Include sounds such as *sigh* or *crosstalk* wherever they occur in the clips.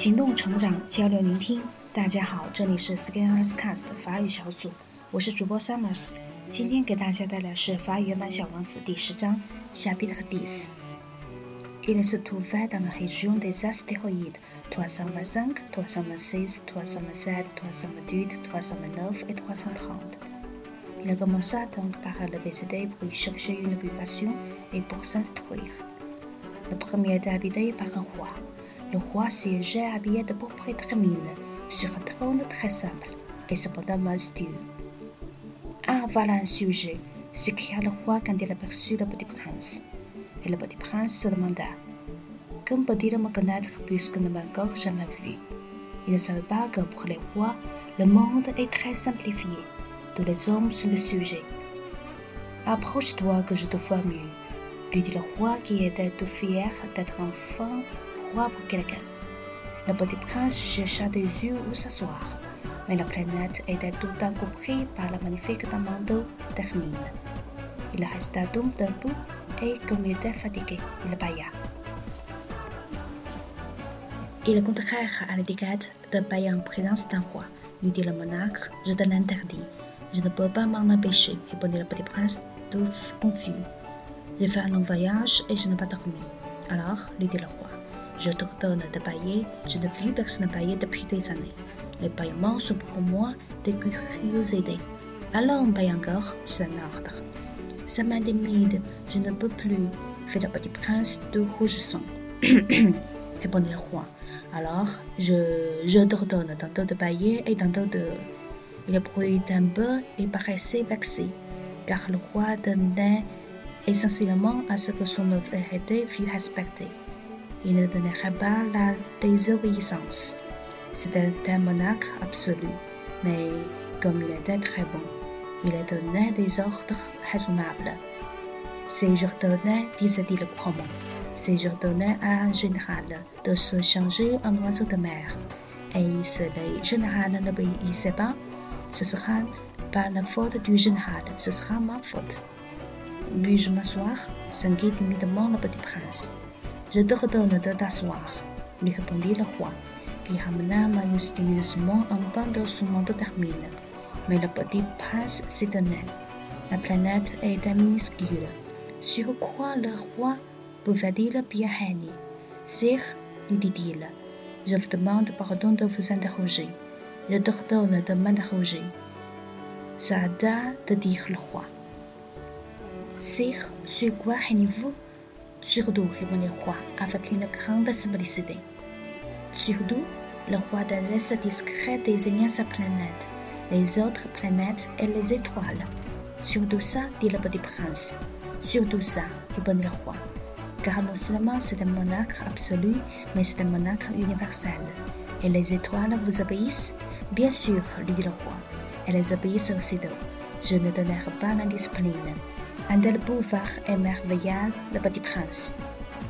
行动、成长、交流、聆听。大家好，这里是 Scanners Cast 法语小组，我是主播 Summers。今天给大家带来是法语原版《小王子》第十章下 bit 和 dis。Il se trouvait dans la région des astéroïdes 325, 326, 327, 328, 329 et 330. Il a commencé à attendre par lever ses dés pour y chercher une occupation et pour s'instruire. Le premier était habité par un roi. Le roi siégeait habillé de pourpre et mine, sur un trône très simple et cependant majestueux. Ah, voilà un sujet, s'écria le roi quand il aperçut le petit prince. Et le petit prince se demanda Comment peut-il me connaître puisque ne m'a encore jamais vu Il ne savait pas que pour les rois, le monde est très simplifié. Tous les hommes sont des sujets. Approche-toi que je te vois mieux, lui dit le roi qui était tout fier d'être enfin quelqu'un. Le petit prince chercha des yeux où s'asseoir, mais la planète était tout compris par la magnifique manteau d'hermine. Il resta donc debout et comme il était fatigué, il bailla. Il est contraire à l'étiquette de bailler en présence d'un roi, lui dit le monarque, je te l'interdis. Je ne peux pas m'en empêcher, répondit le petit prince, tout confus. J'ai fait un long voyage et je n'ai pas dormi. Alors, lui dit le roi, je t'ordonne de bailler, je n'ai vu personne bailler depuis des années. Les baillements sont pour moi des curiosités. Alors on baille encore, c'est un ordre. Ça m'intimide, je ne peux plus, fit le petit prince de rougissant. *coughs* répondit le roi. Alors, je, je t'ordonne tantôt de bailler et tantôt de. Il bruit un peu et paraissait vexé, car le roi donnait essentiellement à ce que son autorité fût respectée. Il ne donnerait pas la désobéissance. C'était un monarque absolu, mais comme il était très bon, il donnait des ordres raisonnables. Si j'ordonnais, disait-il couramment, si j'ordonnais à un général de se changer en oiseau de mer, et si le général n'obéissait pas, ce sera pas la faute du général, ce sera ma faute. Puis-je m'asseoir s'inquiète timidement le petit prince. Je te redonne de t'asseoir, lui répondit le roi, qui ramena majestueusement un pan de son manteau d'hermine. Mais le petit prince s'étonnait. La planète était minuscule. Sur quoi le roi pouvait-il bien régner? Sire, lui dit-il, je vous demande pardon de vous interroger. Je te redonne de m'interroger. Ça a de dire le roi. Sire, sur quoi régnez-vous Surtout, répondit le roi avec une grande simplicité. Surtout, le roi d'un geste discret désigna sa planète, les autres planètes et les étoiles. Surtout ça, dit le petit prince. Surtout ça, répondit le roi. Car non seulement c'est un monarque absolu, mais c'est un monarque universel. Et les étoiles vous obéissent? Bien sûr, lui dit le roi. Elles obéissent aussitôt. Je ne donnerai pas la discipline. Un tel émerveilla le petit prince.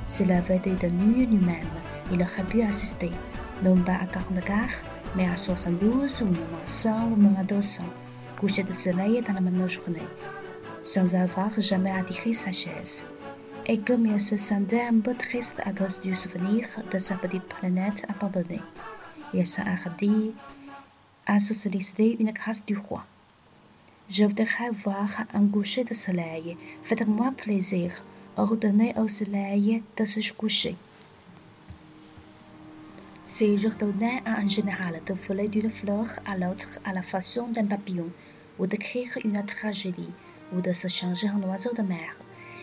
S'il avait été de nuit lui-même, il aurait pu assister, non pas à 44, mais à 72 ou même à 100 ou même à 200, coucher de soleil dans la même journée, sans avoir jamais attiré sa chaise. Et comme il se sentait un peu triste à cause du souvenir de sa petite planète abandonnée, il s'est à se solliciter une grâce du roi. Je voudrais voir un coucher de soleil. Faites-moi plaisir. Ordonnez au soleil de se coucher. Si j'ordonnais à un général de voler d'une fleur à l'autre à la façon d'un papillon, ou d'écrire une tragédie, ou de se changer en oiseau de mer,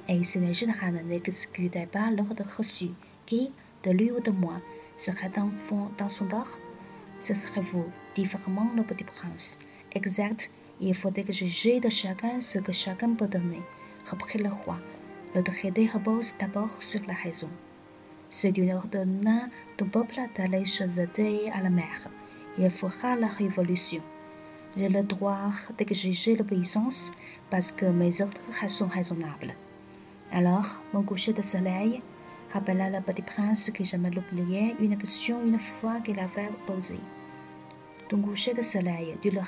et si le général n'exécutait pas l'ordre reçu, qui, de lui ou de moi, serait dans, dans son dor, ce serait vous, dit vraiment le petit prince. Exact, il faudrait que juger de chacun ce que chacun peut donner, reprit le roi. Le traité repose d'abord sur la raison. C'est une ordonnance ton peuple d'aller jeter à la mer. Il fera la révolution. J'ai le droit d'exiger l'obéissance parce que mes ordres sont raisonnables. Alors, mon coucher de soleil rappela le petit prince qui jamais l'oubliait une question une fois qu'il avait posée. Ton coucher de soleil, dit le.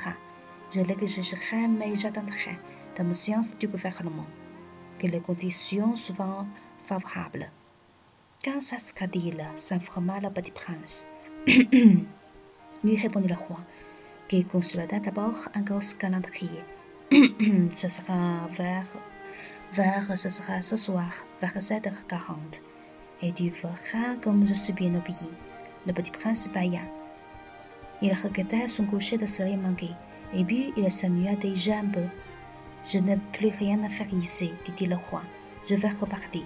Je l'exigerai, mais j'attendrai de ma science du gouvernement que les conditions soient favorables. Quand dit, s'informa le petit prince, *coughs* lui répondit le roi, qui consulta d'abord un gosse calendrier. *coughs* ce sera vers, vers, ce sera ce soir, vers 7h40. Et tu feras comme je suis bien obéi. Le petit prince bailla. Il regretta son coucher de soleil manqué, et puis il s'ennuya déjà un peu. Je n'ai plus rien à faire ici, dit le roi. Je vais repartir.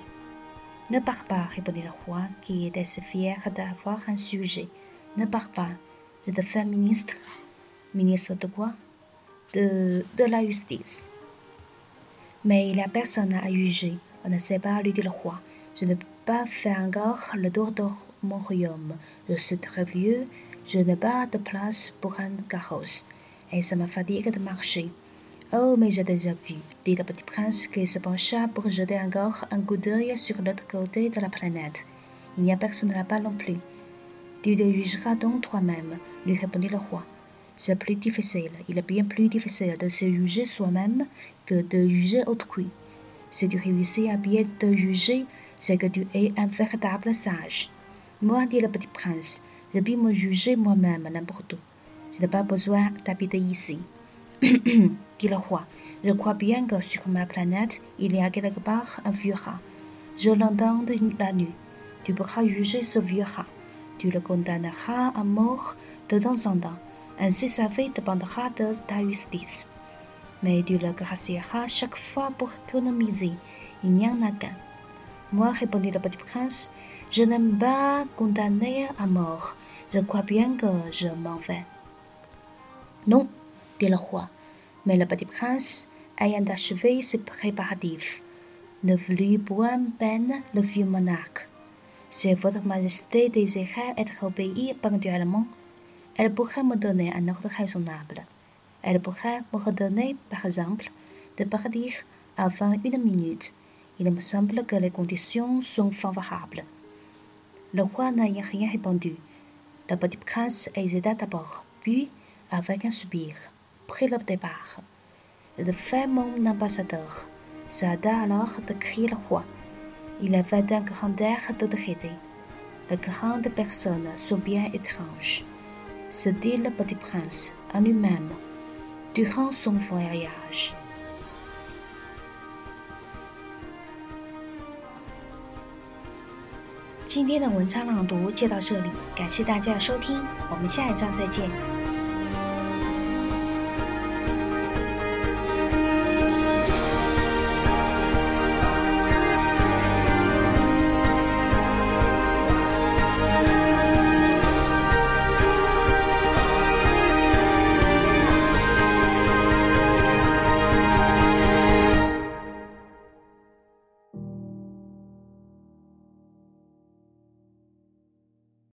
Ne pars pas, répondit le roi, qui était fier d'avoir un sujet. Ne pars pas. Je te fais ministre. Ministre de quoi? De, de la justice. Mais il a personne à juger. On ne sait pas, lui dit le roi. Je ne peux pas faire encore le tour de mon royaume. Je suis très vieux. Je n'ai pas de place pour un carrosse. Et ça me fatigue de marcher. Oh, mais j'ai déjà vu, dit le petit prince qui se pencha pour jeter encore un coup d'œil sur l'autre côté de la planète. Il n'y a personne là-bas non plus. Tu te jugeras donc toi-même, lui répondit le roi. C'est plus difficile, il est bien plus difficile de se juger soi-même que de juger autrui. Si tu réussis à bien te juger, c'est que tu es un véritable sage. Moi, dit le petit prince, je puis me juger moi-même n'importe où. Je n'ai pas besoin d'habiter ici. *coughs* dit le roi. Je crois bien que sur ma planète, il y a quelque part un vieux rat. Je l'entends la nuit. Tu pourras juger ce vieux rat. Tu le condamneras à mort de temps en temps. Ainsi sa vie dépendra de ta justice. Mais tu le gracieras chaque fois pour économiser. Il n'y en a qu'un. Moi, répondit le petit prince, je n'aime pas condamner à mort. Je crois bien que je m'en vais. Non, dit le roi. Mais le petit prince, ayant achevé ses préparatifs, ne voulut point peine le vieux monarque. Si votre majesté désirait être obéie ponctuellement, elle pourrait me donner un ordre raisonnable. Elle pourrait me redonner, par exemple, de partir avant une minute. Il me semble que les conditions sont favorables. Le roi n'ayant rien répondu. Le petit prince hésita d'abord, puis, avec un soupir, prit le départ. Le fait mon ambassadeur s'arrêta alors de crier le roi. Il avait un grand air d'autorité. Les grandes personnes sont bien étranges, se dit le petit prince en lui-même durant son voyage. 今天的文章朗读就到这里，感谢大家的收听，我们下一章再见。